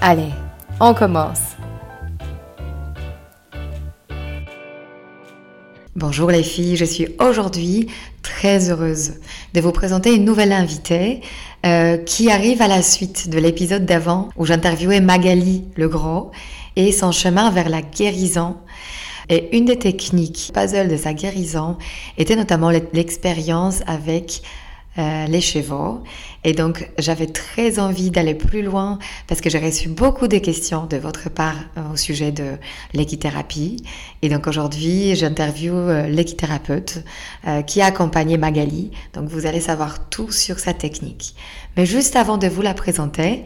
Allez, on commence. Bonjour les filles, je suis aujourd'hui très heureuse de vous présenter une nouvelle invitée euh, qui arrive à la suite de l'épisode d'avant où j'interviewais Magali Legros et son chemin vers la guérison. Et une des techniques puzzle de sa guérison était notamment l'expérience avec euh, les chevaux. Et donc, j'avais très envie d'aller plus loin parce que j'ai reçu beaucoup de questions de votre part euh, au sujet de l'équithérapie. Et donc, aujourd'hui, j'interviewe euh, l'équithérapeute qui a accompagné Magali. Donc, vous allez savoir tout sur sa technique. Mais juste avant de vous la présenter,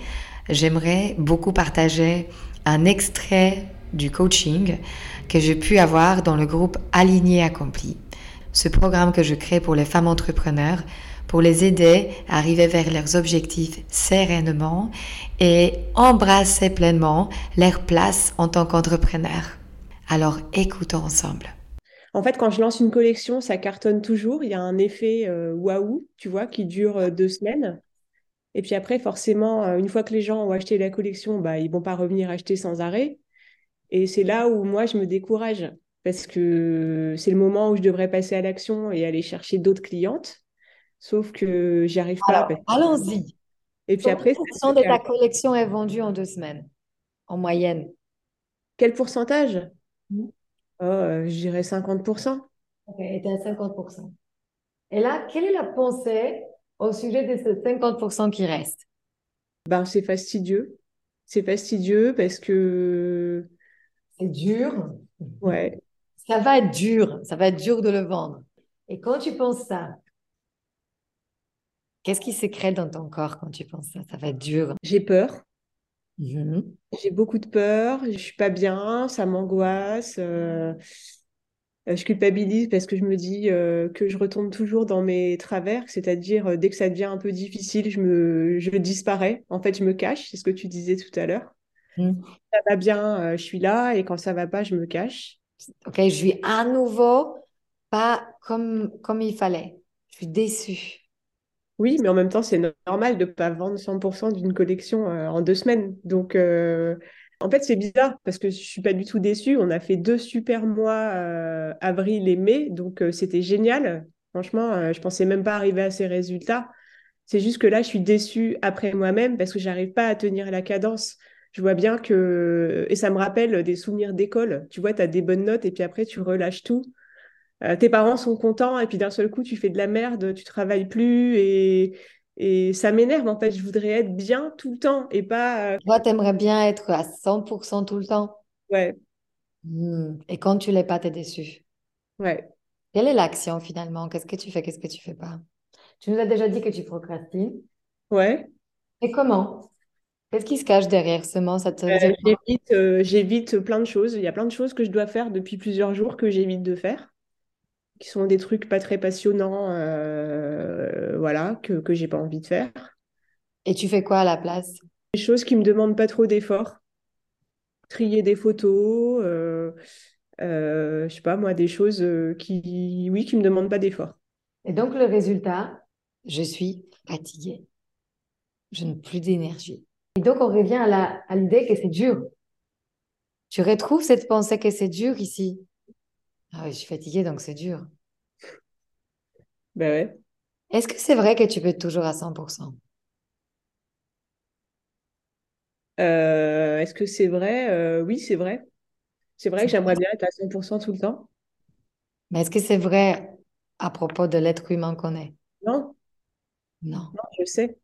j'aimerais beaucoup partager un extrait du coaching que j'ai pu avoir dans le groupe Aligné Accompli. Ce programme que je crée pour les femmes entrepreneurs pour les aider à arriver vers leurs objectifs sereinement et embrasser pleinement leur place en tant qu'entrepreneur. Alors écoutons ensemble. En fait, quand je lance une collection, ça cartonne toujours. Il y a un effet euh, waouh, tu vois, qui dure euh, deux semaines. Et puis après, forcément, euh, une fois que les gens ont acheté la collection, bah, ils vont pas revenir acheter sans arrêt. Et c'est là où moi, je me décourage parce que c'est le moment où je devrais passer à l'action et aller chercher d'autres clientes. Sauf que j'y arrive pas. Allons-y. Et puis après, pourcentage de ta collection est vendue en deux semaines, en moyenne? Quel pourcentage? Mmh. oh, euh, Je dirais 50%. Ok, et tu à 50%. Et là, quelle est la pensée au sujet de ce 50% qui reste? Ben, C'est fastidieux. C'est fastidieux parce que... C'est dur. Ouais. Ça va être dur. Ça va être dur de le vendre. Et quand tu penses ça, Qu'est-ce qui se crée dans ton corps quand tu penses ça? Ça va être dur. J'ai peur. Mmh J'ai beaucoup de peur. Je suis pas bien. Ça m'angoisse. Euh, euh, je culpabilise parce que je me dis euh, que je retombe toujours dans mes travers, c'est-à-dire dès que ça devient un peu difficile, je me, je disparais. En fait, je me cache. C'est ce que tu disais tout à l'heure. Mmh. Ça va bien, je suis là, et quand ça va pas, je me cache. Ok, je suis à nouveau pas comme comme il fallait. Je suis déçue. Oui, mais en même temps, c'est normal de ne pas vendre 100% d'une collection euh, en deux semaines. Donc, euh, en fait, c'est bizarre parce que je ne suis pas du tout déçue. On a fait deux super mois, euh, avril et mai, donc c'était génial. Franchement, je ne pensais même pas arriver à ces résultats. C'est juste que là, je suis déçue après moi-même parce que je n'arrive pas à tenir la cadence. Je vois bien que... Et ça me rappelle des souvenirs d'école. Tu vois, tu as des bonnes notes et puis après, tu relâches tout. Euh, tes parents sont contents et puis d'un seul coup, tu fais de la merde, tu travailles plus et, et ça m'énerve en fait. Je voudrais être bien tout le temps et pas. Euh, Toi, tu aimerais bien être à 100% tout le temps. Ouais. Hmm. Et quand tu l'es pas, tu es déçu. Ouais. Quelle est l'action finalement? Qu'est-ce que tu fais? Qu'est-ce que tu fais pas? Tu nous as déjà dit que tu procrastines. Ouais. Et comment? Qu'est-ce qui se cache derrière ce mot ça euh, J'évite plein de choses. Il y a plein de choses que je dois faire depuis plusieurs jours que j'évite de faire qui sont des trucs pas très passionnants, euh, voilà, que, que j'ai pas envie de faire. Et tu fais quoi à la place? Des choses qui me demandent pas trop d'efforts. Trier des photos, euh, euh, je sais pas moi, des choses qui, oui, qui me demandent pas d'efforts. Et donc le résultat, je suis fatiguée. Je n'ai plus d'énergie. Et donc on revient à l'idée que c'est dur. Tu retrouves cette pensée que c'est dur ici? Ah oui, je suis fatiguée, donc c'est dur. Ben ouais. Est-ce que c'est vrai que tu peux être toujours à 100% Est-ce que c'est vrai? Oui, c'est vrai. C'est vrai que j'aimerais bien être à 100% tout le temps. Mais est-ce que c'est vrai à propos de l'être humain qu'on est? Non. Non. Non, je sais.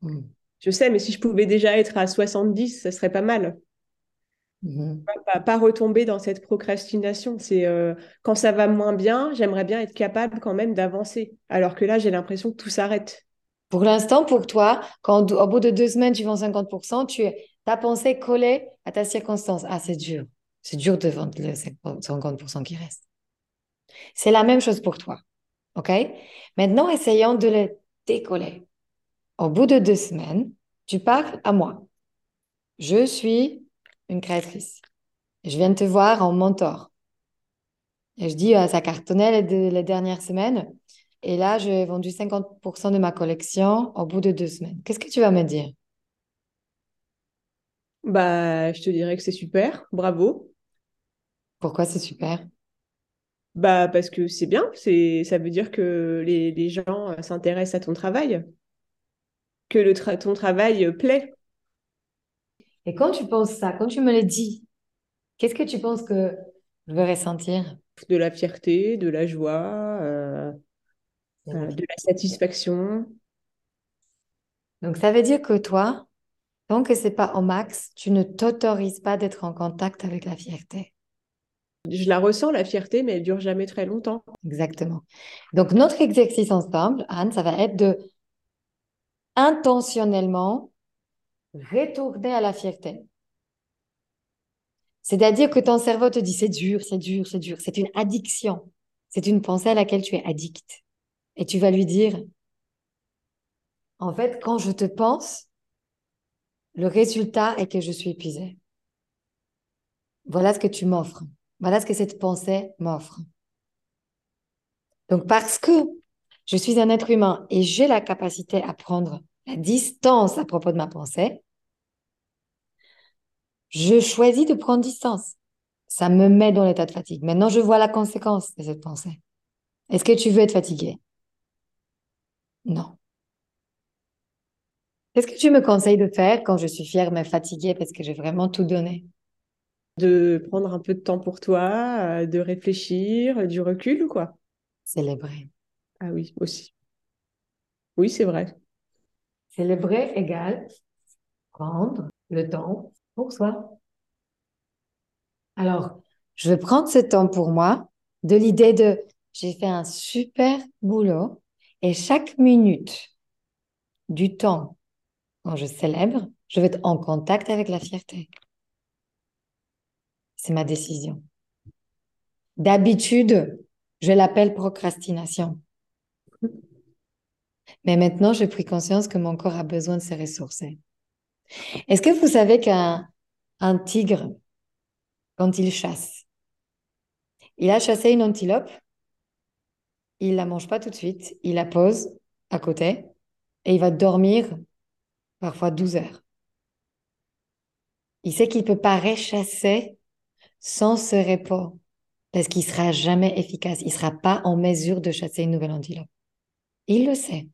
Hmm. Je sais, mais si je pouvais déjà être à 70, ça serait pas mal. Mhm. Pas, pas retomber dans cette procrastination. C'est euh, quand ça va moins bien, j'aimerais bien être capable quand même d'avancer. Alors que là, j'ai l'impression que tout s'arrête. Pour l'instant, pour toi, quand au bout de deux semaines, tu vends 50%, tu ta pensée collée à ta circonstance. Ah, c'est dur. C'est dur de vendre le 50% qui reste. C'est la même chose pour toi. OK? Maintenant, essayons de le décoller. Au bout de deux semaines, tu parles à moi. Je suis une créatrice. Je viens te voir en mentor. Et je dis, à ça cartonnait les, les dernières semaines. Et là, j'ai vendu 50% de ma collection au bout de deux semaines. Qu'est-ce que tu vas me dire? Bah, je te dirais que c'est super. Bravo. Pourquoi c'est super? Bah, parce que c'est bien. C'est, ça veut dire que les, les gens euh, s'intéressent à ton travail, que le ton travail plaît. Et quand tu penses ça, quand tu me le dis, qu'est-ce que tu penses que je vais ressentir? De la fierté, de la joie, euh, euh, de la satisfaction. Donc, ça veut dire que toi, tant que c'est pas au max, tu ne t'autorises pas d'être en contact avec la fierté. Je la ressens, la fierté, mais elle dure jamais très longtemps. Exactement. Donc, notre exercice ensemble, Anne, ça va être de intentionnellement retourner à la fierté. C'est-à-dire que ton cerveau te dit c'est dur, c'est dur, c'est dur. C'est une addiction. C'est une pensée à laquelle tu es addict. Et tu vas lui dire, en fait, quand je te pense, le résultat est que je suis épuisée. Voilà ce que tu m'offres. Voilà ce que cette pensée m'offre. Donc, parce que je suis un être humain et j'ai la capacité à prendre la distance à propos de ma pensée, je choisis de prendre distance. Ça me met dans l'état de fatigue. Maintenant, je vois la conséquence de cette pensée. Est-ce que tu veux être fatigué? Non. Qu'est-ce que tu me conseilles de faire quand je suis fière mais fatiguée parce que j'ai vraiment tout donné? De prendre un peu de temps pour toi, euh, de réfléchir, du recul ou quoi? Célébrer. Ah oui, aussi. Oui, c'est vrai. Célébrer égale prendre le temps pour soi. Alors, je vais prendre ce temps pour moi, de l'idée de j'ai fait un super boulot et chaque minute du temps quand je célèbre, je vais être en contact avec la fierté. C'est ma décision. D'habitude, je l'appelle procrastination. Mais maintenant, j'ai pris conscience que mon corps a besoin de se ressourcer. Est-ce que vous savez qu'un un tigre, quand il chasse, il a chassé une antilope, il la mange pas tout de suite, il la pose à côté et il va dormir parfois 12 heures. Il sait qu'il peut pas rechasser sans ce repos parce qu'il sera jamais efficace, il sera pas en mesure de chasser une nouvelle antilope. Il le sait.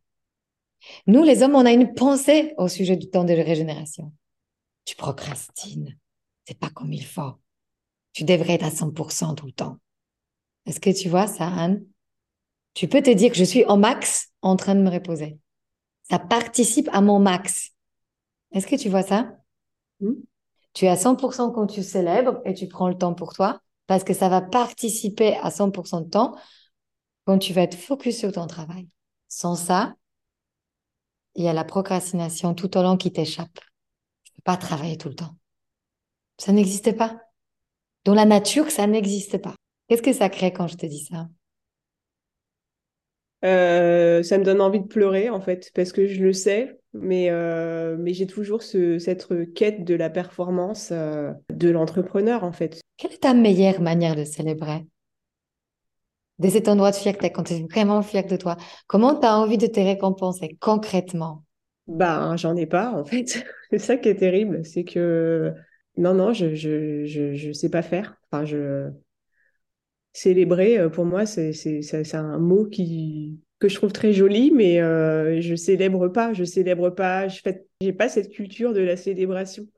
Nous, les hommes, on a une pensée au sujet du temps de régénération. Tu procrastines. C'est pas comme il faut. Tu devrais être à 100% tout le temps. Est-ce que tu vois ça, Anne? Tu peux te dire que je suis au max en train de me reposer. Ça participe à mon max. Est-ce que tu vois ça? Hmm? Tu es à 100% quand tu célèbres et tu prends le temps pour toi parce que ça va participer à 100% de temps quand tu vas être focus sur ton travail. Sans ça, il y a la procrastination tout au long qui t'échappe. Je ne peux pas travailler tout le temps. Ça n'existe pas. Dans la nature, ça n'existe pas. Qu'est-ce que ça crée quand je te dis ça? Euh, ça me donne envie de pleurer en fait parce que je le sais, mais, euh, mais j'ai toujours ce, cette quête de la performance euh, de l'entrepreneur en fait. Quelle est ta meilleure manière de célébrer? De cet endroit de fierté, quand tu es vraiment fier de toi, comment tu as envie de te récompenser concrètement? Ben, j'en ai pas, en fait. c'est ça qui est terrible. C'est que, non, non, je je, je, je, sais pas faire. Enfin, je... Célébrer, euh, pour moi, c'est un mot qui que je trouve très jolie, mais euh, je célèbre pas, je célèbre pas, je fais, j'ai pas cette culture de la célébration.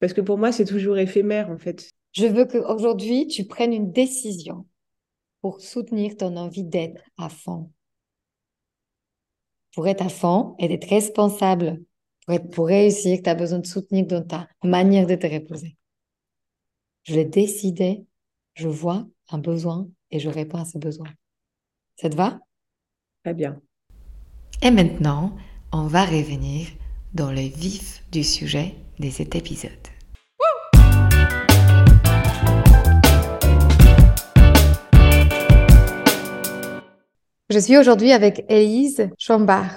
Parce que pour moi, c'est toujours éphémère, en fait. Je veux qu'aujourd'hui, tu prennes une décision pour soutenir ton envie d'être à fond. Pour être à fond et d'être responsable, pour, être, pour réussir, tu as besoin de soutenir dans ta manière de te reposer. Je l'ai décidé, je vois un besoin et je réponds à ce besoin. Ça te va? Très bien. Et maintenant, on va revenir dans le vif du sujet de cet épisode. Je suis aujourd'hui avec Élise Schambach,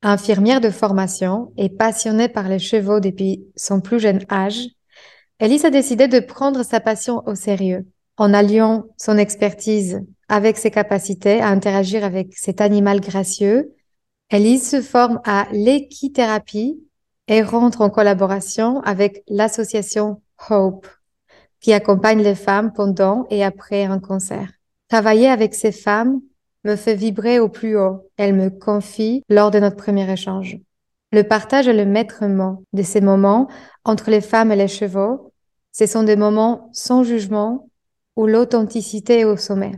infirmière de formation et passionnée par les chevaux depuis son plus jeune âge. Élise a décidé de prendre sa passion au sérieux en alliant son expertise avec ses capacités à interagir avec cet animal gracieux. Élise se forme à l'équithérapie et rentre en collaboration avec l'association Hope, qui accompagne les femmes pendant et après un concert. Travailler avec ces femmes me fait vibrer au plus haut. Elle me confie lors de notre premier échange. Le partage est le maître mot de ces moments entre les femmes et les chevaux. Ce sont des moments sans jugement où l'authenticité est au sommet.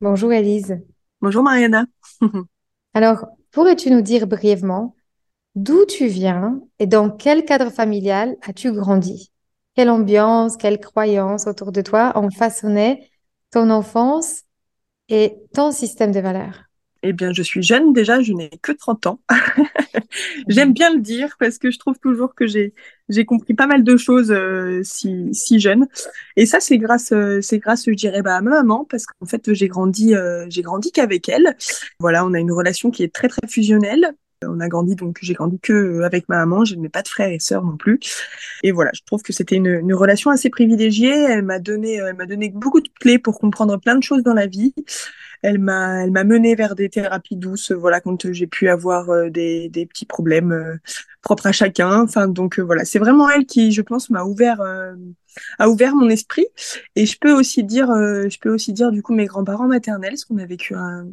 Bonjour Elise. Bonjour Mariana. Alors, pourrais-tu nous dire brièvement d'où tu viens et dans quel cadre familial as-tu grandi? Quelle ambiance, quelles croyances autour de toi ont façonné ton enfance et ton système de valeurs? Eh bien, je suis jeune déjà, je n'ai que 30 ans. J'aime bien le dire parce que je trouve toujours que j'ai compris pas mal de choses euh, si si jeune. Et ça, c'est grâce euh, c'est grâce, je dirais, bah, à ma maman parce qu'en fait, j'ai grandi euh, j'ai grandi qu'avec elle. Voilà, on a une relation qui est très très fusionnelle. On a grandi donc j'ai grandi que avec ma maman, je n'ai pas de frères et sœurs non plus. Et voilà, je trouve que c'était une, relation assez privilégiée. Elle m'a donné elle m'a donné beaucoup de clés pour comprendre plein de choses dans la vie elle m'a elle m'a mené vers des thérapies douces voilà quand j'ai pu avoir euh, des, petits problèmes euh, propres à chacun enfin donc euh, voilà c'est vraiment elle qui je pense m'a ouvert a ouvert mon esprit et je peux aussi dire je peux aussi dire du coup mes grands-parents maternels parce qu'on a vécu un,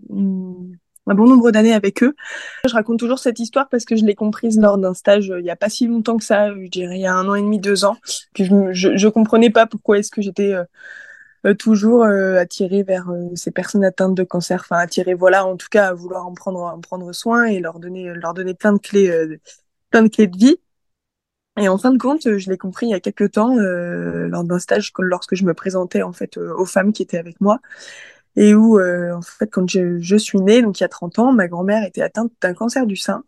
un bon nombre d'années avec eux. Je raconte toujours cette histoire parce que je l'ai comprise lors d'un stage il y a pas si longtemps que ça, je dirais il y a un an et demi, deux ans, que je, je, je comprenais pas pourquoi est-ce que j'étais euh, toujours euh, attiré vers euh, ces personnes atteintes de cancer, enfin attiré voilà, en tout cas à vouloir en prendre en prendre soin et leur donner leur donner plein de clés plein de clés de vie. Et en fin de compte, je l'ai compris il y a quelques temps lors d'un stage lorsque je me présentais en fait aux femmes qui étaient avec moi et où en fait quand je, je suis née donc il y a 30 ans, ma grand-mère était atteinte d'un cancer du sein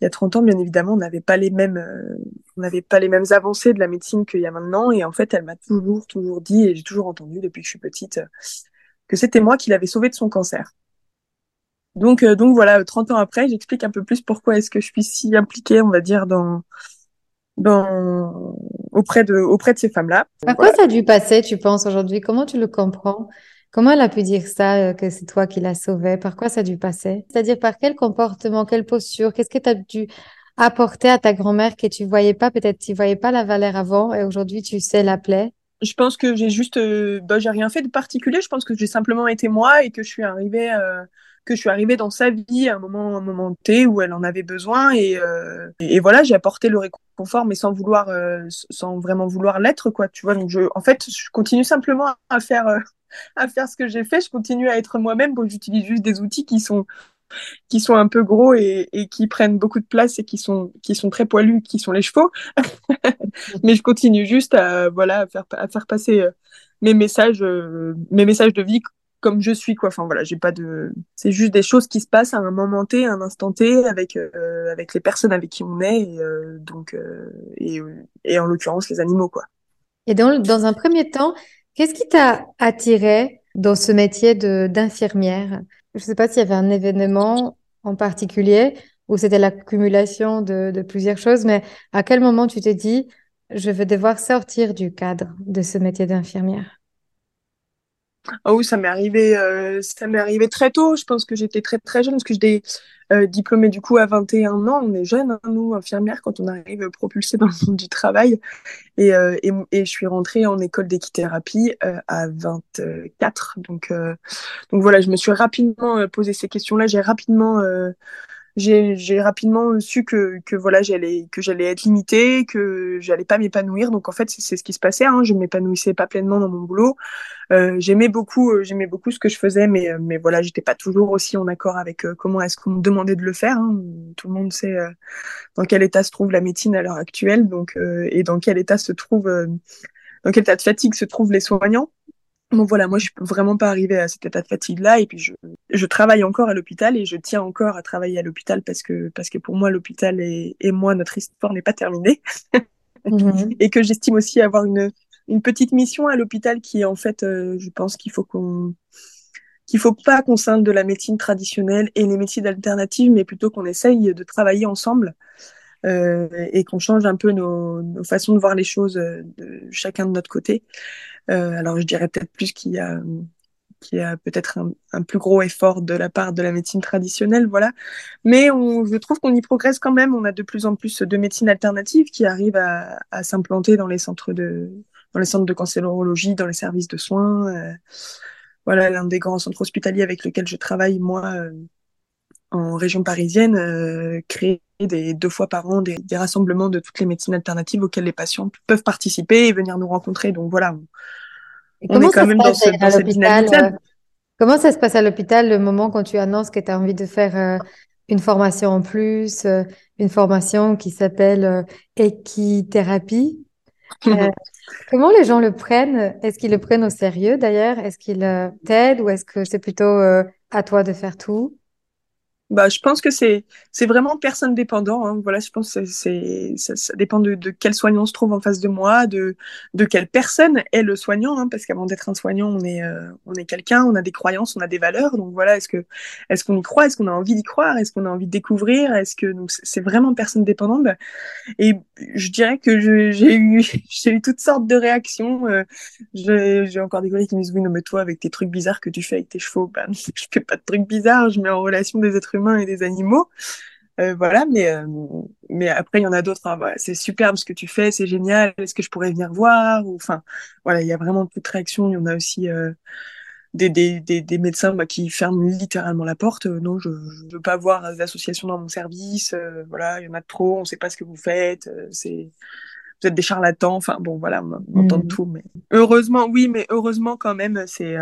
il y a 30 ans, bien évidemment, on n'avait pas les mêmes, euh, on n'avait pas les mêmes avancées de la médecine qu'il y a maintenant. Et en fait, elle m'a toujours, toujours dit, et j'ai toujours entendu depuis que je suis petite, euh, que c'était moi qui l'avais sauvée de son cancer. Donc, euh, donc voilà, 30 ans après, j'explique un peu plus pourquoi est-ce que je suis si impliquée, on va dire, dans, dans, auprès de, auprès de ces femmes-là. À quoi ça a dû passer, tu penses, aujourd'hui? Comment tu le comprends? Comment elle a pu dire ça, euh, que c'est toi qui l'as sauvé Par quoi ça a dû passer? C'est-à-dire par quel comportement, quelle posture? Qu'est-ce que tu as dû apporter à ta grand-mère que tu voyais pas? Peut-être tu voyais pas la valeur avant et aujourd'hui tu sais l'appeler je pense que j'ai juste, euh, bah, j'ai rien fait de particulier. Je pense que j'ai simplement été moi et que je suis arrivée, euh, que je suis arrivée dans sa vie à un moment, un moment T où elle en avait besoin et, et, voilà, j'ai apporté le réconfort, mais sans vouloir, sans vraiment vouloir l'être, quoi. Tu vois, donc je, en fait, je continue simplement à faire à faire ce que j'ai fait. Je continue à être moi-même. Bon, j'utilise juste des outils qui sont qui sont un peu gros et, qui prennent beaucoup de place et qui sont qui sont très poilus, qui sont les chevaux. Mais je continue juste à voilà à faire à faire passer euh, mes messages euh, mes messages de vie comme je suis quoi. Enfin voilà, j'ai pas de c'est juste des choses qui se passent à un moment T, à un instant T avec euh, avec les personnes avec qui on est et, donc et en l'occurrence les animaux quoi. Et dans dans un premier temps, Qu'est-ce qui t'a attiré dans ce métier d'infirmière? Je ne sais pas s'il y avait un événement en particulier ou c'était l'accumulation de, de, plusieurs choses, mais à quel moment tu t'es dit, je vais devoir sortir du cadre de ce métier d'infirmière? Ah oui, ça m'est arrivé, euh, ça m'est arrivé très tôt. Je pense que j'étais très très jeune parce que j'étais euh, diplômée du coup à 21 ans. On est jeunes, hein, nous, infirmières, quand on arrive propulsé dans le monde du travail. Et, euh, et, et, je suis rentrée en école d'équithérapie euh, à 24. Donc, donc voilà, je me suis rapidement posé ces questions-là. J'ai rapidement j'ai rapidement su que, que voilà j'allais que j'allais être limitée que j'allais pas m'épanouir donc en fait c'est ce qui se passait hein. je m'épanouissais pas pleinement dans mon boulot euh, j'aimais beaucoup euh, j'aimais beaucoup ce que je faisais mais euh, mais voilà j'étais pas toujours aussi en accord avec euh, comment est-ce qu'on me demandait de le faire hein. tout le monde sait dans quel état se trouve la médecine à l'heure actuelle donc et dans quel état se trouve dans quel état de fatigue se trouvent les soignants Bon voilà, moi je suis vraiment pas arrivée à cet état de fatigue là et puis je, je travaille encore à l'hôpital et je tiens encore à travailler à l'hôpital parce que parce que pour moi l'hôpital et, et moi notre histoire n'est pas terminée mmh. et que j'estime aussi avoir une une petite mission à l'hôpital qui est en fait euh, je pense qu'il faut qu'on qu'il faut pas qu'on scinde de la médecine traditionnelle et les médecines alternatives mais plutôt qu'on essaye de travailler ensemble euh, et qu'on change un peu nos, nos, façons de voir les choses euh, de chacun de notre côté. Euh, alors je dirais peut-être plus qu'il y a peut-être un, plus gros effort de la part de la médecine traditionnelle, voilà. Mais je trouve qu'on y progresse quand même. On a de plus en plus de médecines alternatives qui arrivent à, s'implanter dans les centres de dans les centres de cancérologie, dans les services de soins. Euh, voilà, l'un des grands centres hospitaliers avec lequel je travaille, moi, euh, en région parisienne, euh, créer des, deux fois par an des, des, rassemblements de toutes les médecines alternatives auxquelles les patients peuvent participer et venir nous rencontrer. Donc voilà, on, on est quand même dans, ce, dans cette dynamique euh, Comment ça se passe à l'hôpital le moment quand tu annonces que tu as envie de faire euh, une formation en plus, euh, une formation qui s'appelle équithérapie? Comment les gens le prennent? Est-ce qu'ils le prennent au sérieux d'ailleurs? Est-ce qu'ils t'aident ou est-ce que c'est plutôt à toi de faire tout? Bah, je pense que c'est c'est vraiment personne dépendant. Hein. Voilà, je pense que c'est ça, ça, dépend de, de quel soignant se trouve en face de moi, de de quelle personne est le soignant, hein, parce qu'avant d'être un soignant, on est euh, on est quelqu'un, on a des croyances, on a des valeurs. Donc voilà, est-ce que est-ce qu'on y croit, est-ce qu'on a envie d'y croire, est-ce qu'on a envie de découvrir, est-ce que donc c'est vraiment personne dépendante. Bah, et je dirais que j'ai eu j'ai eu toutes sortes de réactions. Euh, j'ai encore des collègues qui me disent oui non mais toi avec tes trucs bizarres que tu fais avec tes chevaux, ben je fais pas de trucs bizarres, je mets en relation des êtres humains humains et des animaux. Euh, voilà, mais, euh, mais après, il y en a d'autres. Hein, voilà, c'est superbe ce que tu fais, c'est génial. Est-ce que je pourrais venir voir enfin, voilà, il y a vraiment toute réaction. Il y en a aussi euh, des, des, des, des, médecins bah, qui ferment littéralement la porte. Non, je ne veux pas voir des associations dans mon service. Voilà, il y en a trop. On ne sait pas ce que vous faites. C'est vous êtes des charlatans. Enfin, bon, voilà, on, on entend mmh. tout. Mais heureusement, oui, mais heureusement quand même, c'est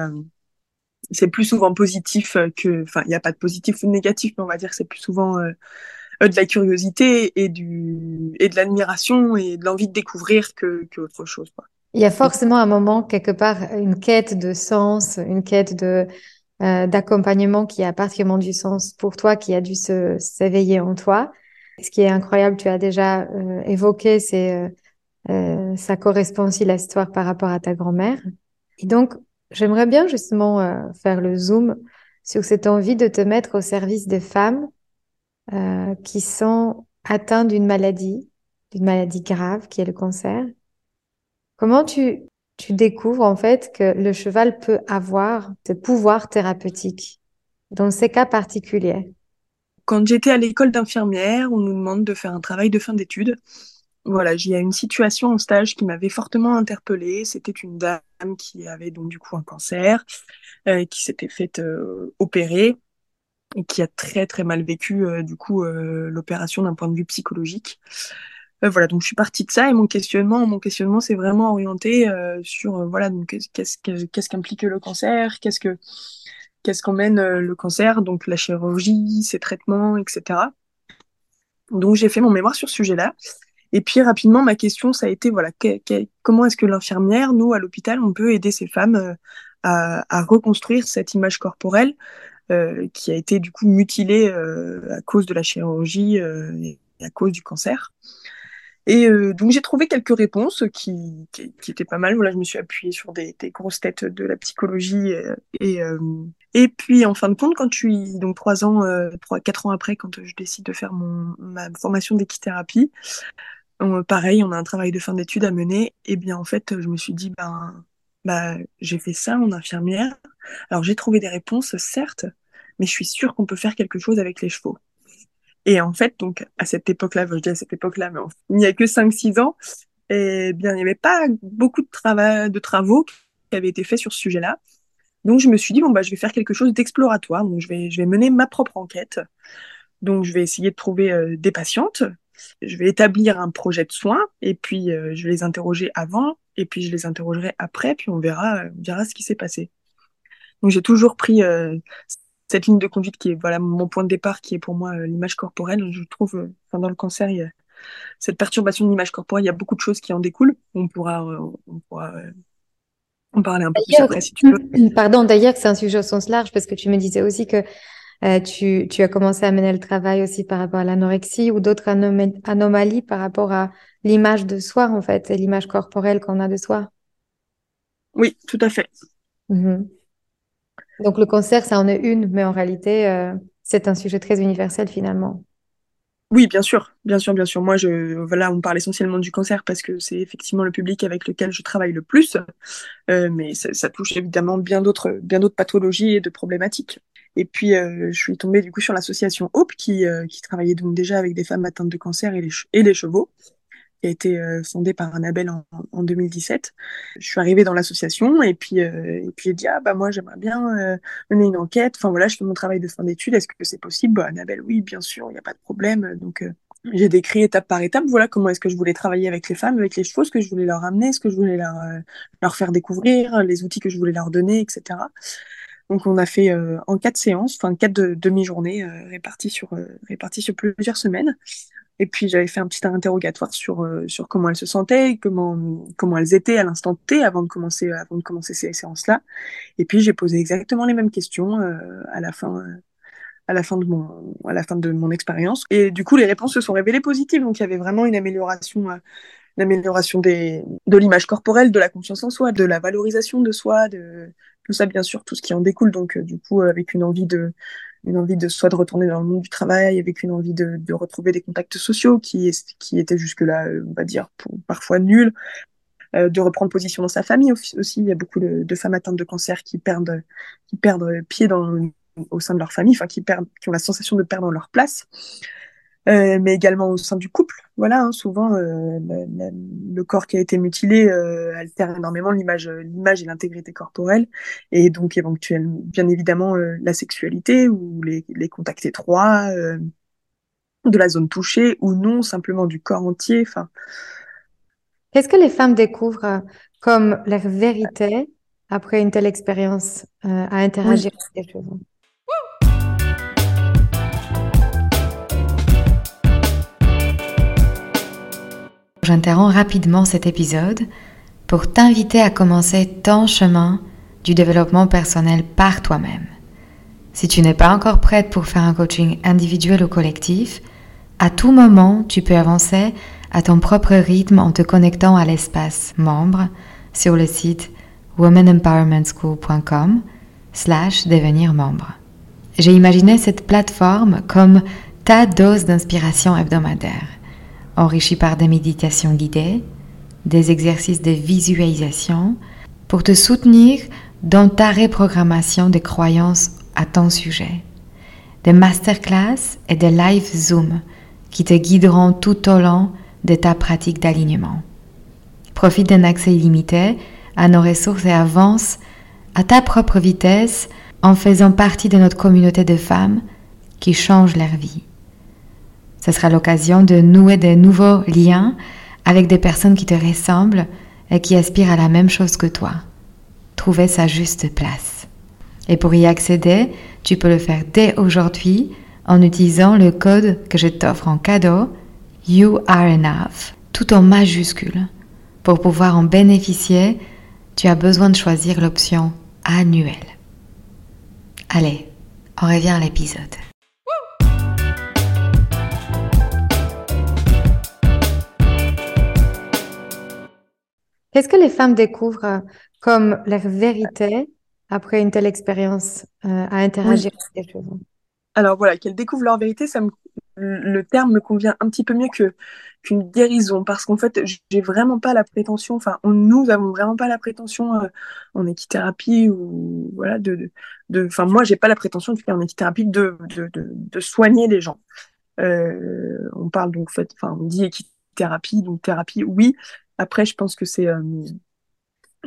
c'est plus souvent positif que, enfin, il n'y a pas de positif ou de négatif, mais on va dire que c'est plus souvent euh, de la curiosité et du et de l'admiration et de l'envie de découvrir que, que autre chose. Quoi. Il y a forcément un moment quelque part une quête de sens, une quête de euh, d'accompagnement qui a particulièrement du sens pour toi, qui a dû se s'éveiller en toi. Ce qui est incroyable, tu as déjà euh, évoqué, c'est euh, ça correspond aussi à l'histoire par rapport à ta grand-mère. Et donc, J'aimerais bien justement euh, faire le zoom sur cette envie de te mettre au service des femmes euh, qui sont atteintes d'une maladie, d'une maladie grave qui est le cancer. Comment tu, découvres en fait que le cheval peut avoir ce pouvoir thérapeutique dans ces cas particuliers? Quand j'étais à l'école d'infirmière, on nous demande de faire un travail de fin d'études voilà, il y une situation en stage qui m'avait fortement interpellée. C'était une dame qui avait donc du coup un cancer, euh, qui s'était faite euh, opérer et qui a très très mal vécu euh, du coup euh, l'opération d'un point de vue psychologique. Voilà, donc je suis partie de ça et mon questionnement, mon questionnement c'est vraiment orienté sur voilà donc qu'est-ce qu'est-ce qu'implique le cancer, qu'est-ce que qu'est-ce qu'emmène le cancer, donc la chirurgie, ses traitements, etc. Donc j'ai fait mon mémoire sur ce sujet-là et puis rapidement, ma question, ça a été voilà, comment est-ce que l'infirmière, nous à l'hôpital, on peut aider ces femmes euh, à, reconstruire cette image corporelle euh, qui a été du coup mutilée euh, à cause de la chirurgie et à cause du cancer. Et donc j'ai trouvé quelques réponses qui, qui, étaient pas mal. Voilà, je me suis appuyée sur des, grosses têtes de la psychologie et, et puis en fin de compte, quand je suis donc trois ans, trois quatre ans après, quand je décide de faire mon ma formation d'équithérapie, pareil, on a un travail de fin d'études à mener. Et bien, en fait, je me suis dit, ben, bah, j'ai fait ça en infirmière. Alors, j'ai trouvé des réponses, certes, mais je suis sûre qu'on peut faire quelque chose avec les chevaux. Et en fait, donc, à cette époque-là, je dis à cette époque-là, mais il n'y a que 5-6 ans, et bien, il n'y avait pas beaucoup de, de travaux qui avaient été faits sur ce sujet-là. Donc, je me suis dit, bon, bah, je vais faire quelque chose d'exploratoire. Donc, je vais, je vais mener ma propre enquête. Donc, je vais essayer de trouver euh, des patientes. Je vais établir un projet de soins et puis euh, je vais les interroger avant et puis je les interrogerai après. Puis on verra, on verra ce qui s'est passé. Donc, j'ai toujours pris euh, cette ligne de conduite qui est voilà mon point de départ, qui est pour moi l'image corporelle. Je trouve, enfin, dans le cancer, il y a cette perturbation de l'image corporelle, il y a beaucoup de choses qui en découlent. On pourra, on pourra en parler un peu plus après si tu veux. Pardon, d'ailleurs, c'est un sujet au sens large parce que tu me disais aussi que euh, tu, tu, as commencé à mener le travail aussi par rapport à l'anorexie ou d'autres anomalies par rapport à l'image de soi, en fait, et l'image corporelle qu'on a de soi? Oui, tout à fait. Mm-hmm. Donc le cancer, ça en est une, mais en réalité, euh, c'est un sujet très universel finalement. Oui, bien sûr, bien sûr, bien sûr. Moi, je, voilà, on parle essentiellement du cancer parce que c'est effectivement le public avec lequel je travaille le plus, euh, mais ça, ça, touche évidemment bien d'autres, bien d'autres pathologies et de problématiques. Et puis, euh, je suis tombée du coup sur l'association Hope qui, euh, qui travaillait donc déjà avec des femmes atteintes de cancer et les, chevaux qui a été euh, fondée par Annabelle en, en 2017. Je suis arrivée dans l'association et puis j'ai dit ah bah moi j'aimerais bien mener une enquête. Enfin voilà, je fais mon travail de fin d'études. Est-ce que c'est possible? Bah, Annabelle, oui, bien sûr, il n'y a pas de problème. Donc j'ai décrit étape par étape, voilà comment est-ce que je voulais travailler avec les femmes, avec les chevaux, ce que je voulais leur amener, ce que je voulais leur faire découvrir, les outils que je voulais leur donner, etc. Donc on a fait en quatre séances, enfin quatre demi-journées réparties sur réparties sur plusieurs semaines. Et puis j'avais fait un petit interrogatoire sur euh, sur comment elles se sentaient, comment comment elles étaient à l'instant T avant de commencer avant de commencer ces séances-là. Et puis j'ai posé exactement les mêmes questions euh, à la fin euh, à la fin de mon à la fin de mon expérience. Et du coup les réponses se sont révélées positives. Donc il y avait vraiment une amélioration une amélioration des de l'image corporelle, de la confiance en soi, de la valorisation de soi, de tout ça bien sûr, tout ce qui en découle. Donc du coup avec une envie de une de retourner dans le monde du travail, avec une envie de, retrouver des contacts sociaux qui, qui étaient jusque-là, euh, on va dire, parfois nuls, euh, de reprendre position dans sa famille aussi. Il y a beaucoup de, femmes atteintes de cancer qui perdent, pied au sein de leur famille, qui ont la sensation de perdre leur place. Euh, mais également au sein du couple. Voilà, hein, souvent euh, le, le, corps qui a été mutilé euh, altère énormément l'image, l'image et l'intégrité corporelle, et donc éventuellement, bien évidemment, euh, la sexualité ou les, les contacts étroits, euh, de la zone touchée ou non, simplement du corps entier. Enfin. Qu'est-ce que les femmes découvrent comme leur vérité après une telle expérience à interagir oui. avec les choses? J'interromps rapidement cet épisode pour t'inviter à commencer ton chemin du développement personnel par toi-même. Si tu n'es pas encore prête pour faire un coaching individuel ou collectif, à tout moment, tu peux avancer à ton propre rythme en te connectant à l'espace membre sur le site womanempowermentschool.com slash devenir membre. J'ai imaginé cette plateforme comme ta dose d'inspiration hebdomadaire enrichi par des méditations guidées, des exercices de visualisation pour te soutenir dans ta reprogrammation des croyances à ton sujet, des masterclass et des live Zoom qui te guideront tout au long de ta pratique d'alignement. Profite d'un accès illimité à nos ressources et avance à ta propre vitesse en faisant partie de notre communauté de femmes qui changent leur vie. Ce sera l'occasion de nouer de nouveaux liens avec des personnes qui te ressemblent et qui aspirent à la même chose que toi. Trouver sa juste place. Et pour y accéder, tu peux le faire dès aujourd'hui en utilisant le code que je t'offre en cadeau, You Are Enough, tout en majuscule. Pour pouvoir en bénéficier, tu as besoin de choisir l'option annuelle. Allez, on revient à l'épisode. Qu'est-ce que les femmes découvrent comme leur vérité après une telle expérience euh, à interagir oui. avec les choses Alors voilà, qu'elles découvrent leur vérité, ça me, le terme me convient un petit peu mieux que qu'une guérison parce qu'en fait j'ai vraiment pas la prétention enfin nous avons vraiment pas la prétention euh, en équithérapie ou voilà de de enfin moi j'ai pas la prétention de faire en équithérapie de de, de, de soigner les gens euh, on parle donc fait enfin on dit équithérapie donc thérapie oui après je pense que c'est euh,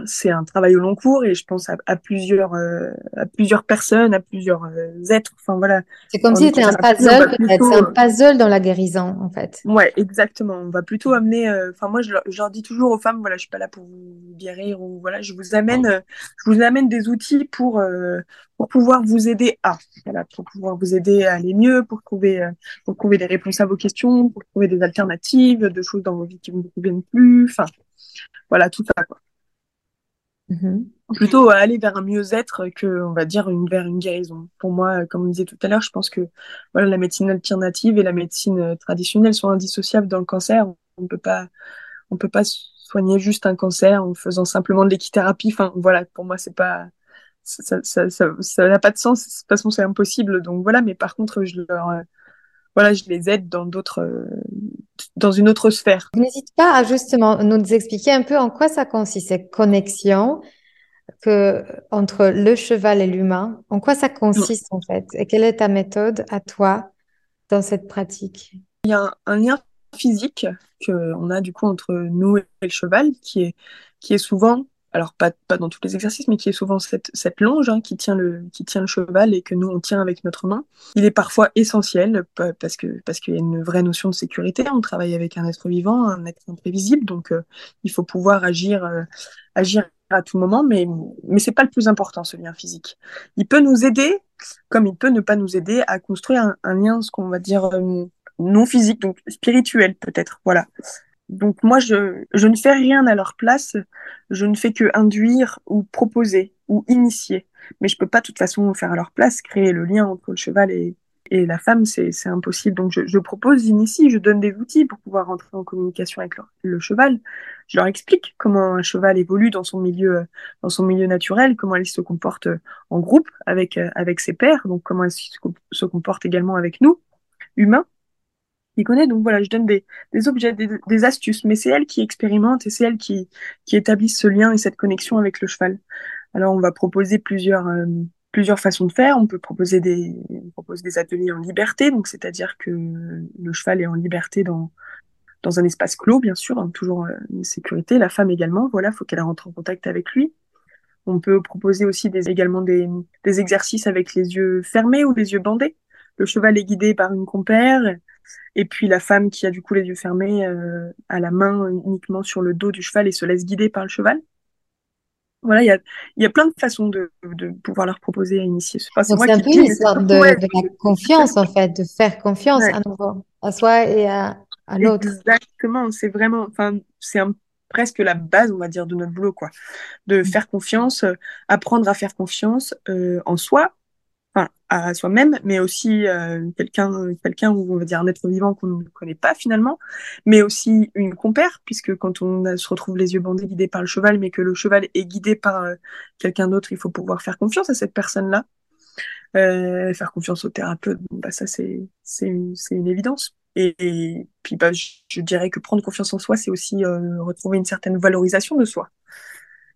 c'est un travail au long cours et je pense à, à plusieurs euh, à plusieurs personnes, à plusieurs euh, êtres. Enfin voilà. C'est comme si c'était un puzzle, peut-être. C'est un puzzle dans la guérison, en fait. Ouais, exactement. On va plutôt amener. euh, Enfin moi, je, leur- je leur dis toujours aux femmes, voilà, je suis pas là pour vous guérir ou voilà, je vous amène, euh, je vous amène des outils pour euh, pour pouvoir vous aider à, voilà, pour pouvoir vous aider à aller mieux, pour trouver euh, pour trouver des réponses à vos questions, pour trouver des alternatives, de choses dans vos vies qui ne vous conviennent plus. Enfin voilà, tout ça quoi Mhm. plutôt aller vers un mieux-être que, on va dire, une, vers une guérison. Pour moi, comme on disait tout à l'heure, je pense que voilà, la médecine alternative et la médecine euh, traditionnelle sont indissociables dans le cancer. On peut pas, on peut pas soigner juste un cancer en faisant simplement de l'équithérapie. Enfin, voilà, pour moi, c'est pas, ça, ça, ça, ça n'a pas de sens. De toute façon, c'est impossible. Donc voilà, mais par contre, je euh, voilà, je les aide dans d'autres, euh, dans une autre sphère. N'hésite pas à justement nous expliquer un peu en quoi ça consiste, cette connexion que, entre le cheval et l'humain. En quoi ça consiste, en fait? Et quelle est ta méthode à toi dans cette pratique? Il y a un, un lien physique que on a du coup entre nous et le cheval qui est qui est souvent alors pas pas dans tous les exercices mais qui est souvent cette cette longe hein, qui tient le qui tient le cheval et que nous on tient avec notre main. Il est parfois essentiel pa- parce que parce qu'il y a une vraie notion de sécurité. On travaille avec un être vivant un être imprévisible donc euh, il faut pouvoir agir euh, agir à tout moment mais mais c'est pas le plus important ce lien physique. Il peut nous aider comme il peut ne pas nous aider à construire un, un lien ce qu'on va dire euh, non physique, donc spirituel peut-être, voilà. Donc moi, je, ne fais rien à leur place, je ne fais que induire ou proposer ou initier. Mais je peux pas de toute façon faire à leur place, créer le lien entre le cheval et, et la femme, c'est impossible. Donc je, je propose, j'initie, je donne des outils pour pouvoir entrer en communication avec le cheval. Je leur explique comment un cheval évolue dans son milieu, dans son milieu naturel, comment il se comporte en groupe avec, ses pairs, donc comment il se comporte également avec nous, humains connaît. Donc voilà, je donne des, des objets, des, astuces, mais c'est elle qui expérimente et c'est elle qui, qui établissent ce lien et cette connexion avec le cheval. Alors on va proposer plusieurs, euh, plusieurs façons de faire. On peut proposer des, propose des ateliers en liberté, donc c'est-à-dire que le cheval est en liberté dans, dans un espace clos, bien sûr, hein, toujours euh, une sécurité. La femme également, voilà, faut qu'elle rentre en contact avec lui. On peut proposer aussi des, également des, des exercices avec les yeux fermés ou les yeux bandés. Le cheval est guidé par une compère, et puis la femme qui a du coup les yeux fermés euh, a la main uniquement sur le dos du cheval et se laisse guider par le cheval. Voilà, il y a, il y a plein de façons de, de pouvoir leur proposer à initier. Enfin, c'est un peu une histoire de, de la confiance, en fait, de faire confiance Ouais. à nouveau, à soi et à, à l'autre. Exactement, c'est vraiment, enfin, c'est presque la base, on va dire, de notre boulot, quoi. De faire confiance, euh, apprendre à faire confiance euh, en soi, à soi-même, mais aussi euh, quelqu'un, quelqu'un où on va dire un être vivant qu'on ne connaît pas finalement, mais aussi une compère, puisque quand on se retrouve les yeux bandés guidés par le cheval, mais que le cheval est guidé par euh, quelqu'un d'autre, il faut pouvoir faire confiance à cette personne-là. Euh, faire confiance au thérapeute, bah ça c'est c'est une, c'est une évidence. Et, et puis bah, je, je dirais que prendre confiance en soi, c'est aussi euh, retrouver une certaine valorisation de soi.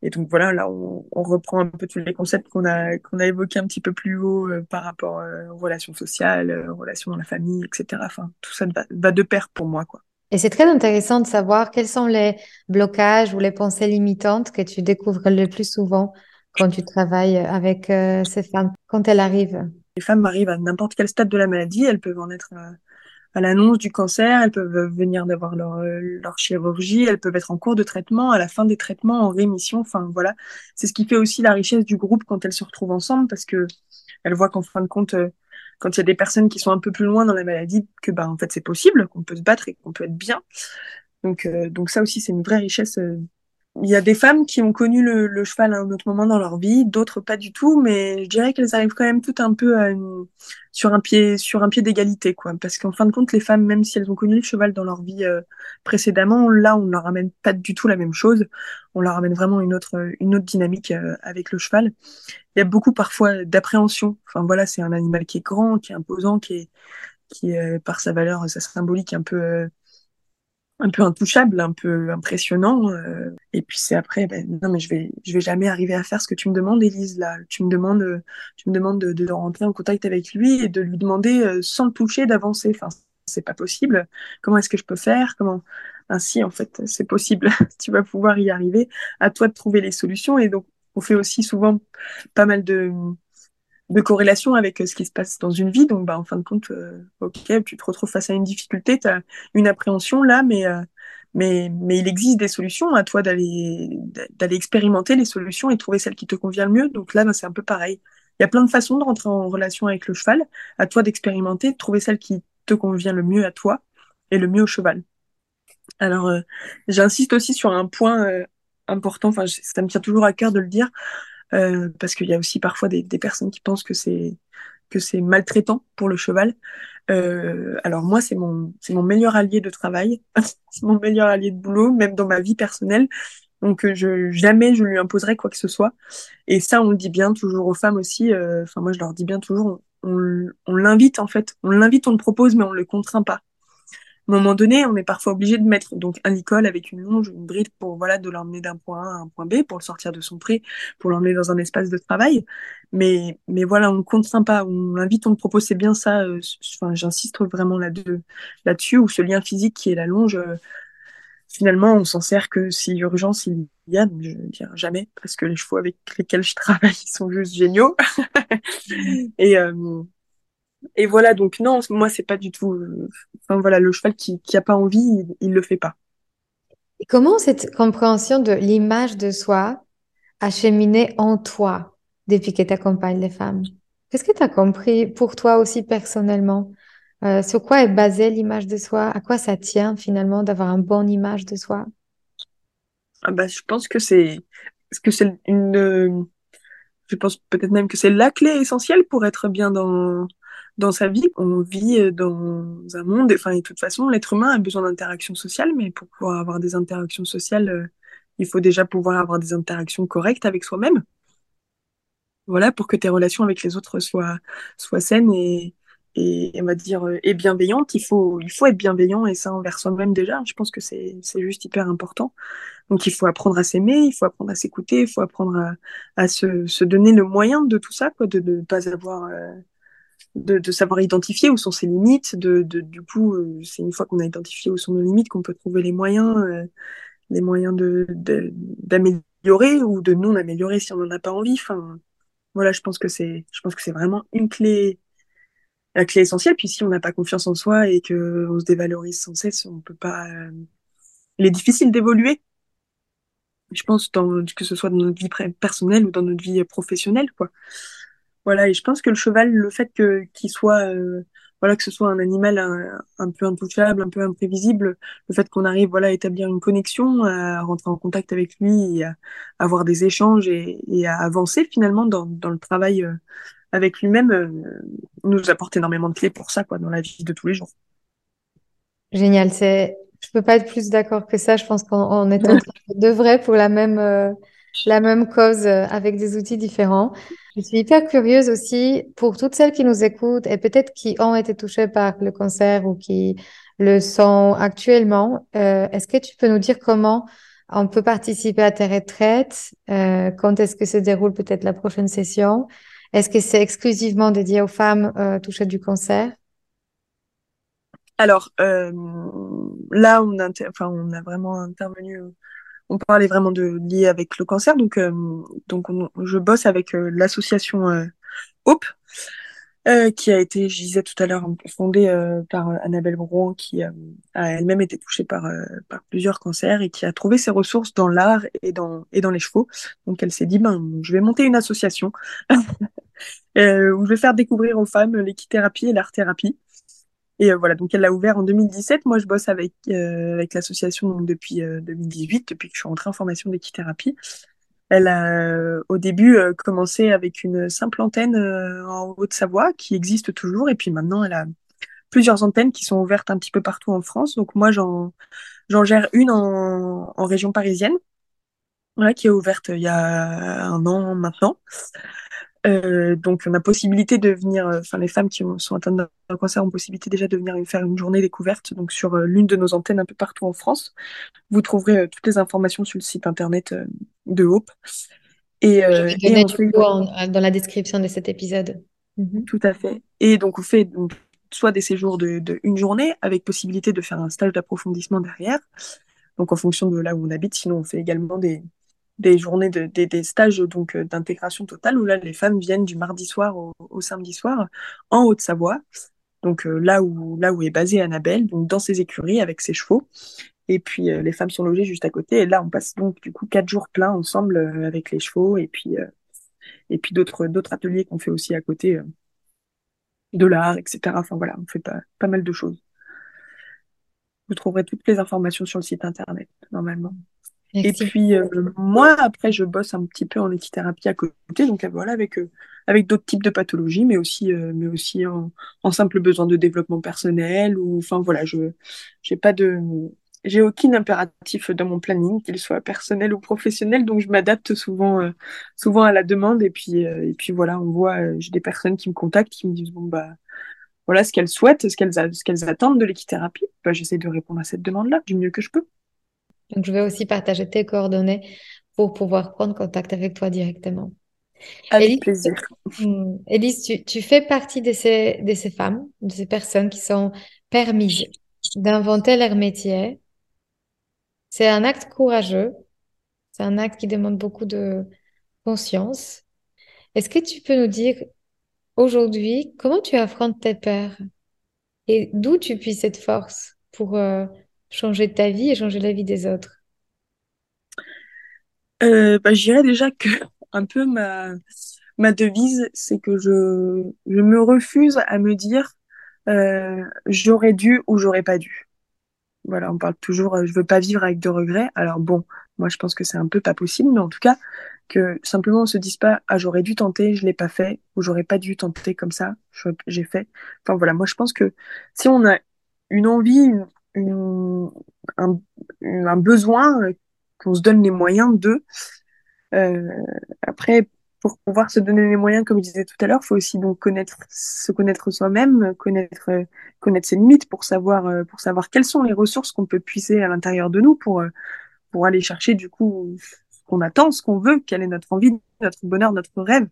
Et donc voilà, là on, on reprend un peu tous les concepts qu'on a qu'on a évoqués un petit peu plus haut euh, par rapport euh, aux relations sociales, euh, aux relations dans la famille, etc. Enfin tout ça va, va de pair pour moi quoi. Et c'est très intéressant de savoir quels sont les blocages ou les pensées limitantes que tu découvres le plus souvent quand tu travailles avec euh, ces femmes, quand elles arrivent. Les femmes arrivent à n'importe quel stade de la maladie, elles peuvent en être à, l'annonce du cancer, elles peuvent venir d'avoir leur, euh, leur chirurgie, elles peuvent être en cours de traitement, à la fin des traitements, en rémission. Enfin voilà, c'est ce qui fait aussi la richesse du groupe quand elles se retrouvent ensemble, parce que elles voient qu'en fin de compte, euh, quand il y a des personnes qui sont un peu plus loin dans la maladie, que bah en fait c'est possible, qu'on peut se battre et qu'on peut être bien. Donc euh, donc ça aussi c'est une vraie richesse. euh. Il y a des femmes qui ont connu le, le cheval à un autre moment dans leur vie, d'autres pas du tout, mais je dirais qu'elles arrivent quand même toutes un peu à une- sur un pied sur un pied d'égalité quoi, parce qu'en fin de compte les femmes même si elles ont connu le cheval dans leur vie euh, précédemment, là on leur ramène pas du tout la même chose, on leur ramène vraiment une autre une autre dynamique euh, avec le cheval. Il y a beaucoup parfois d'appréhension. Enfin voilà, c'est un animal qui est grand, qui est imposant, qui est qui par sa valeur, sa symbolique un peu un peu intouchable, un peu impressionnant. Euh, et puis c'est après, ben, non mais je vais, je vais jamais arriver à faire ce que tu me demandes, Élise. Là, tu me demandes, tu me demandes de, de rentrer en contact avec lui et de lui demander euh, sans le toucher d'avancer. Enfin, c'est pas possible. Comment est-ce que je peux faire? Comment? Ainsi, en fait, c'est possible. tu vas pouvoir y arriver. À toi de trouver les solutions. Et donc, on fait aussi souvent pas mal de de corrélation avec euh, ce qui se passe dans une vie. Donc, bah, en fin de compte, euh, ok, tu te retrouves face à une difficulté, tu as une appréhension là, mais, euh, mais, mais il existe des solutions. À toi d'aller d'aller expérimenter les solutions et trouver celle qui te convient le mieux. Donc là, bah, c'est un peu pareil. Il y a plein de façons de rentrer en relation avec le cheval. À toi d'expérimenter, de trouver celle qui te convient le mieux à toi et le mieux au cheval. Alors, j'insiste aussi sur un point important. Enfin, ça me tient toujours à cœur de le dire. Euh, parce qu'il y a aussi parfois des, des personnes qui pensent que c'est que c'est maltraitant pour le cheval. Euh, alors moi, c'est mon c'est mon meilleur allié de travail, c'est mon meilleur allié de boulot, même dans ma vie personnelle. Donc euh, je jamais je lui imposerai quoi que ce soit. Et ça, on le dit bien toujours aux femmes aussi. Euh, enfin moi, je leur dis bien toujours, on, on, on l'invite en fait, on l'invite, on le propose, mais on le contraint pas un moment donné, on est parfois obligé de mettre donc un licol avec une longe, une bride pour voilà de l'emmener d'un point A à un point B, pour le sortir de son pré, pour l'emmener dans un espace de travail. Mais mais voilà, on ne contraint pas, on l'invite, on le propose. C'est bien ça. Euh, enfin, j'insiste vraiment là-dessus, où ce lien physique qui est la longe. Euh, finalement, on s'en sert que si urgence il y a, je veux dire jamais, parce que les chevaux avec lesquels je travaille, sont juste géniaux. et, euh, et voilà, donc non, moi c'est pas du tout. Euh, enfin voilà, le cheval qui qui a pas envie, il, il le fait pas. Et comment cette compréhension de l'image de soi a cheminé en toi depuis que tu accompagnes les femmes? Qu'est-ce que tu as compris pour toi aussi personnellement? Euh, sur quoi est basée l'image de soi? À quoi ça tient finalement d'avoir une bonne image de soi? Ah bah, je pense que c'est que c'est une je pense peut-être même que c'est la clé essentielle pour être bien dans dans sa vie. On vit euh, dans un monde, enfin, de toute façon, l'être humain a besoin d'interactions sociales, mais pour pouvoir avoir des interactions sociales, euh, il faut déjà pouvoir avoir des interactions correctes avec soi-même. Voilà, pour que tes relations avec les autres soient, soient saines et, et, on va dire, euh, et bienveillantes. Il faut, il faut être bienveillant et ça envers soi-même déjà. Je pense que c'est, c'est juste hyper important. Donc, il faut apprendre à s'aimer, il faut apprendre à s'écouter, il faut apprendre à, à se, se donner le moyen de tout ça, quoi, de ne pas avoir, de, savoir identifier où sont ses limites. De, de du coup, euh, c'est une fois qu'on a identifié où sont nos limites qu'on peut trouver les moyens, euh, les moyens de d'améliorer ou de non améliorer si on n'en a pas envie. Enfin, voilà, je pense que c'est, je pense que c'est vraiment une clé, la clé essentielle. Puis si on n'a pas confiance en soi et que on se dévalorise sans cesse, on peut pas. Euh, il est difficile d'évoluer. Je pense dans, que ce soit dans notre vie personnelle ou dans notre vie professionnelle, quoi. Voilà, et je pense que le cheval, le fait que qu'il soit, euh, voilà, que ce soit un animal un, peu intouchable, un peu imprévisible, le fait qu'on arrive, voilà, à établir une connexion, à rentrer en contact avec lui, et à, avoir des échanges et, et, à avancer finalement dans, dans le travail euh, avec lui-même, euh, nous apporte énormément de clés pour ça, quoi, dans la vie de tous les jours. Génial, c'est, je peux pas être plus d'accord que ça. Je pense qu'on est en train de vrai pour la même, la même cause avec des outils différents. Je suis hyper curieuse aussi pour toutes celles qui nous écoutent et peut-être qui ont été touchées par le cancer ou qui le sont actuellement. Euh, est-ce que tu peux nous dire comment on peut participer à tes retraites? Euh, quand est-ce que se déroule peut-être la prochaine session? Est-ce que c'est exclusivement dédié aux femmes euh, touchées du cancer? Alors euh, là, on enfin, on a vraiment intervenu on parlait vraiment de lié avec le cancer. Donc, euh, je bosse avec euh, l'association euh, Hope, qui a été, je disais tout à l'heure, fondée par Annabelle Brouan, qui a elle-même été touchée par, par plusieurs cancers et qui a trouvé ses ressources dans l'art et dans, et dans les chevaux. Donc, elle s'est dit, ben, je vais monter une association où je vais faire découvrir aux femmes l'équithérapie et l'art-thérapie. Et euh, voilà, donc elle l'a ouvert en 2017. Moi, je bosse avec euh, avec l'association depuis 2018, euh, depuis que je suis rentrée en formation d'équithérapie. Elle a au début commencé avec une simple antenne en Haute-Savoie qui existe toujours, et puis maintenant elle a plusieurs antennes qui sont ouvertes un petit peu partout en France. Donc moi, j'en j'en gère une en, région parisienne, qui est ouverte il y a un an maintenant. Euh, donc, on a possibilité de venir, euh, enfin, les femmes qui sont atteintes d'un cancer ont possibilité déjà de venir faire une journée découverte, donc sur euh, l'une de nos antennes un peu partout en France. Vous trouverez toutes les informations sur le site internet de Hope. Et, Je vais donner du coup dans la description de cet épisode. Mhm. Tout à fait. Et donc, on fait donc, soit des séjours de, de, une journée avec possibilité de faire un stage d'approfondissement derrière, donc en fonction de là où on habite. Sinon, on fait également des, des journées de, des, stages donc euh, d'intégration totale où là les femmes viennent du mardi soir au, samedi soir en Haute-Savoie. Donc euh, là où là où est basée Annabelle donc dans ses écuries avec ses chevaux. Et puis euh, les femmes sont logées juste à côté. Et là on passe donc du coup quatre jours pleins ensemble avec les chevaux. Et puis et puis d'autres d'autres ateliers qu'on fait aussi à côté de l'art etc enfin voilà on fait pas pas mal de choses. Vous trouverez toutes les informations sur le site internet normalement et puis euh, moi, après, je bosse un petit peu en équithérapie à côté, donc euh, voilà, avec euh, avec d'autres types de pathologies, mais aussi mais aussi en, en, simple besoin de développement personnel ou enfin voilà, je j'ai pas de j'ai aucun impératif dans mon planning, qu'il soit personnel ou professionnel, donc je m'adapte souvent souvent à la demande. Et puis et puis voilà, on voit j'ai des personnes qui me contactent qui me disent bon bah voilà ce qu'elles souhaitent, ce qu'elles ce qu'elles attendent de l'équithérapie, bah, j'essaie de répondre à cette demande-là du mieux que je peux. Donc, je vais aussi partager tes coordonnées pour pouvoir prendre contact avec toi directement. Avec plaisir. Hmm, Élise, tu, tu, fais partie de ces, de ces femmes, de ces personnes qui sont permises d'inventer leur métier. C'est un acte courageux. C'est un acte qui demande beaucoup de conscience. Est-ce que tu peux nous dire aujourd'hui comment tu affrontes tes peurs et d'où tu puisses cette force pour euh, changer ta vie et changer la vie des autres? Euh, bah, Je dirais déjà que un peu ma, ma devise, c'est que je, je me refuse à me dire euh, j'aurais dû ou j'aurais pas dû. Voilà, on parle toujours euh, je veux pas vivre avec de regrets. Alors bon, moi je pense que c'est un peu pas possible, mais en tout cas que simplement on se dise pas ah j'aurais dû tenter, je l'ai pas fait ou j'aurais pas dû tenter comme ça, j'ai fait. Enfin voilà, moi je pense que si on a une envie, un, un, besoin euh, qu'on se donne les moyens de. Euh, après, pour pouvoir se donner les moyens, comme je disais tout à l'heure, faut aussi donc connaître, se connaître soi-même, connaître, connaître ses limites pour savoir, euh, pour savoir quelles sont les ressources qu'on peut puiser à l'intérieur de nous pour, pour aller chercher du coup ce qu'on attend, ce qu'on veut, quelle est notre envie, notre bonheur, notre rêve.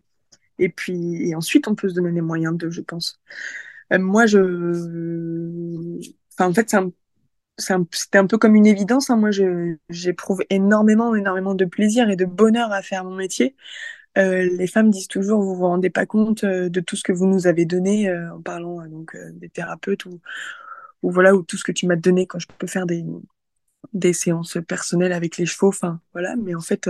Et puis, et ensuite, on peut se donner les moyens de, je pense. moi, je, enfin, en fait, c'est un c'était un peu comme une évidence. Hein. Moi, j'éprouve énormément, énormément de plaisir et de bonheur à faire mon métier. Euh, les femmes disent toujours, vous vous rendez pas compte euh, de tout ce que vous nous avez donné euh, en parlant donc des thérapeutes ou, ou voilà ou tout ce que tu m'as donné quand je peux faire des des séances personnelles avec les chevaux. Enfin voilà, mais en fait,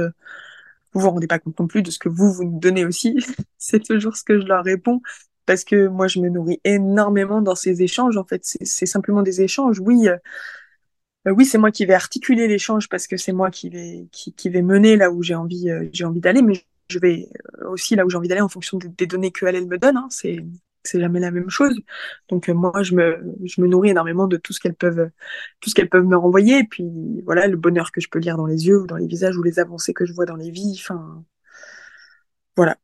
vous vous rendez pas compte non plus de ce que vous vous nous donnez aussi. C'est toujours ce que je leur réponds parce que moi je me nourris énormément dans ces échanges. En fait, c'est simplement des échanges. Oui, euh, oui, c'est moi qui vais articuler l'échange parce que c'est moi qui vais qui, vais mener là où j'ai envie euh, j'ai envie d'aller, mais je vais euh, aussi là où j'ai envie d'aller en fonction des, données que elle, me donne. Hein. C'est c'est jamais la même chose. Donc moi je me je me nourris énormément de tout ce qu'elles peuvent tout ce qu'elles peuvent me renvoyer et puis voilà le bonheur que je peux lire dans les yeux ou dans les visages ou les avancées que je vois dans les vies. Enfin voilà.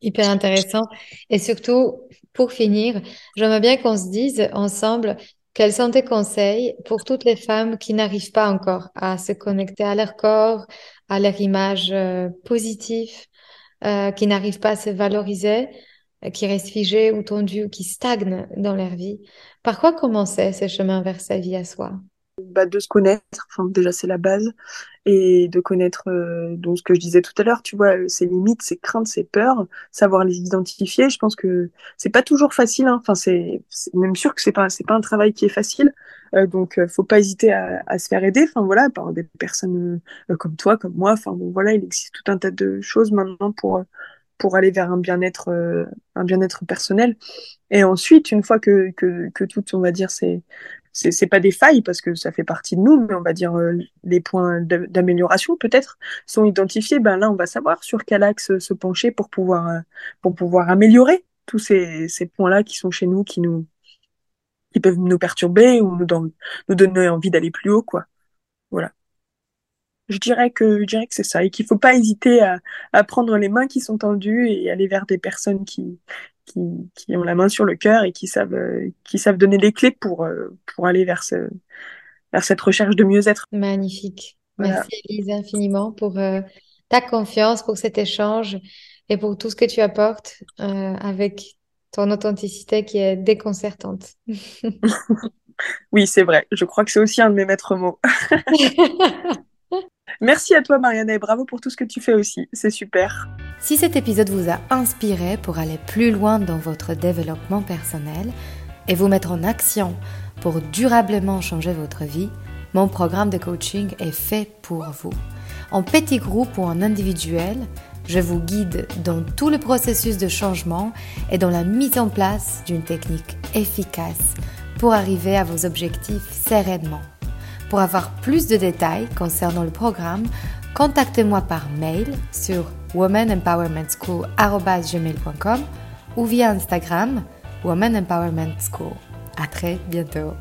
Hyper intéressant. Et surtout, pour finir, j'aimerais bien qu'on se dise ensemble quels sont tes conseils pour toutes les femmes qui n'arrivent pas encore à se connecter à leur corps, à leur image euh, positive, euh, qui n'arrivent pas à se valoriser, euh, qui restent figées ou tendues ou qui stagnent dans leur vie. Par quoi commencer ce chemin vers sa vie à soi? Bah, de se connaître, enfin, déjà c'est la base, et de connaître euh, donc ce que je disais tout à l'heure, tu vois, ses limites, ses craintes, ses peurs, savoir les identifier. Je pense que c'est pas toujours facile, hein. enfin c'est même sûr que c'est pas c'est pas un travail qui est facile, euh, donc euh, faut pas hésiter à, à, se faire aider, enfin voilà, par des personnes euh, comme toi, comme moi, enfin bon, voilà, il existe tout un tas de choses maintenant pour pour aller vers un bien-être un bien-être personnel. Et ensuite, une fois que que, que tout, on va dire, c'est c'est pas des failles parce que ça fait partie de nous, mais on va dire euh, les points d'amélioration peut-être sont identifiés. Ben là, on va savoir sur quel axe se pencher pour pouvoir euh, pour pouvoir améliorer tous ces, points-là qui sont chez nous, qui nous qui peuvent nous perturber ou nous, nous donner envie d'aller plus haut, quoi. Voilà. Je dirais que, je dirais que c'est ça et qu'il faut pas hésiter à, à prendre les mains qui sont tendues et aller vers des personnes qui, qui, qui ont la main sur le cœur et qui savent, euh, qui savent donner les clés pour, euh, pour aller vers, ce, vers cette recherche de mieux-être. Magnifique. Merci Elise infiniment pour euh, ta confiance, pour cet échange et pour tout ce que tu apportes avec ton authenticité qui est déconcertante. oui, c'est vrai. Je crois que c'est aussi un de mes maîtres mots. Merci à toi, Marianne, et bravo pour tout ce que tu fais aussi. C'est super. Si cet épisode vous a inspiré pour aller plus loin dans votre développement personnel et vous mettre en action pour durablement changer votre vie, mon programme de coaching est fait pour vous. En petit groupe ou en individuel, je vous guide dans tout le processus de changement et dans la mise en place d'une technique efficace pour arriver à vos objectifs sereinement. Pour avoir plus de détails concernant le programme, contactez-moi par mail sur womanempowermentschool.com ou via Instagram Woman Empowerment School. À très bientôt.